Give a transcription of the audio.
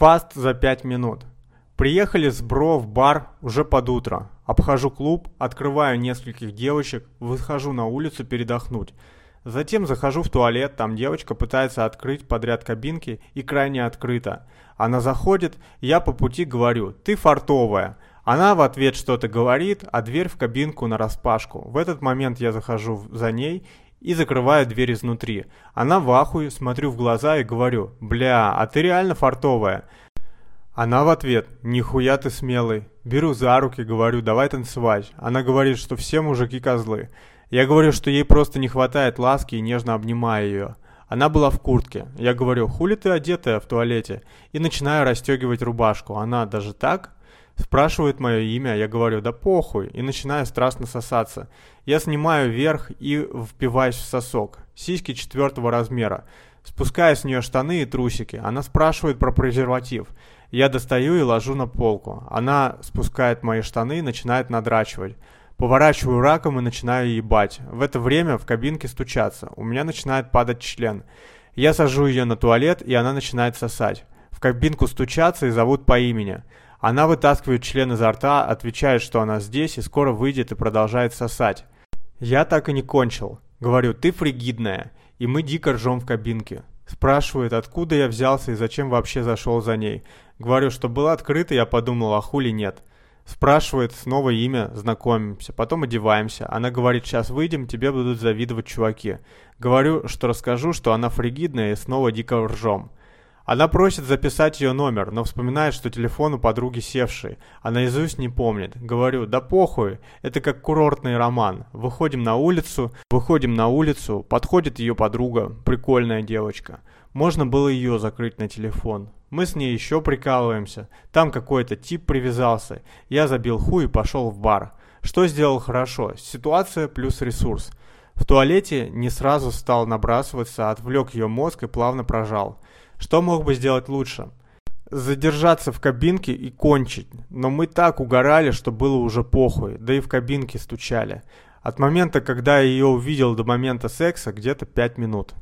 Фаст за 5 минут. Приехали с бро в бар уже под утро. Обхожу клуб, открываю нескольких девочек, выхожу на улицу передохнуть. Затем захожу в туалет, там девочка пытается открыть подряд кабинки и крайне открыто. Она заходит, я по пути говорю «ты фартовая». Она в ответ что-то говорит, а дверь в кабинку нараспашку. В этот момент я захожу за ней и закрываю дверь изнутри. Она в ахуе, смотрю в глаза и говорю «бля, а ты реально фартовая». Она в ответ «Нихуя ты смелый». Беру за руки, говорю «давай танцевать». Она говорит, что все мужики козлы. Я говорю, что ей просто не хватает ласки и нежно обнимаю ее. Она была в куртке. Я говорю, хули ты одетая в туалете? И начинаю расстегивать рубашку. Она даже так? Спрашивает мое имя, я говорю, да похуй, и начинаю страстно сосаться. Я снимаю вверх и впиваюсь в сосок. Сиськи четвертого размера. Спускаю с нее штаны и трусики. Она спрашивает про презерватив. Я достаю и ложу на полку. Она спускает мои штаны и начинает надрачивать. Поворачиваю раком и начинаю ебать. В это время в кабинке стучаться. У меня начинает падать член. Я сажу ее на туалет, и она начинает сосать. В кабинку стучаться и зовут по имени. Она вытаскивает член изо рта, отвечает, что она здесь и скоро выйдет и продолжает сосать. Я так и не кончил. Говорю, ты фригидная. И мы дико ржем в кабинке. Спрашивает, откуда я взялся и зачем вообще зашел за ней. Говорю, что было открыто, я подумал, а хули нет. Спрашивает снова имя, знакомимся, потом одеваемся. Она говорит, сейчас выйдем, тебе будут завидовать чуваки. Говорю, что расскажу, что она фригидная и снова дико ржем. Она просит записать ее номер, но вспоминает, что телефон у подруги севший, а наизусть не помнит. Говорю, да похуй, это как курортный роман. Выходим на улицу, выходим на улицу, подходит ее подруга, прикольная девочка. Можно было ее закрыть на телефон. Мы с ней еще прикалываемся. Там какой-то тип привязался. Я забил хуй и пошел в бар. Что сделал хорошо? Ситуация плюс ресурс. В туалете не сразу стал набрасываться, отвлек ее мозг и плавно прожал. Что мог бы сделать лучше? Задержаться в кабинке и кончить. Но мы так угорали, что было уже похуй, да и в кабинке стучали. От момента, когда я ее увидел до момента секса, где-то 5 минут.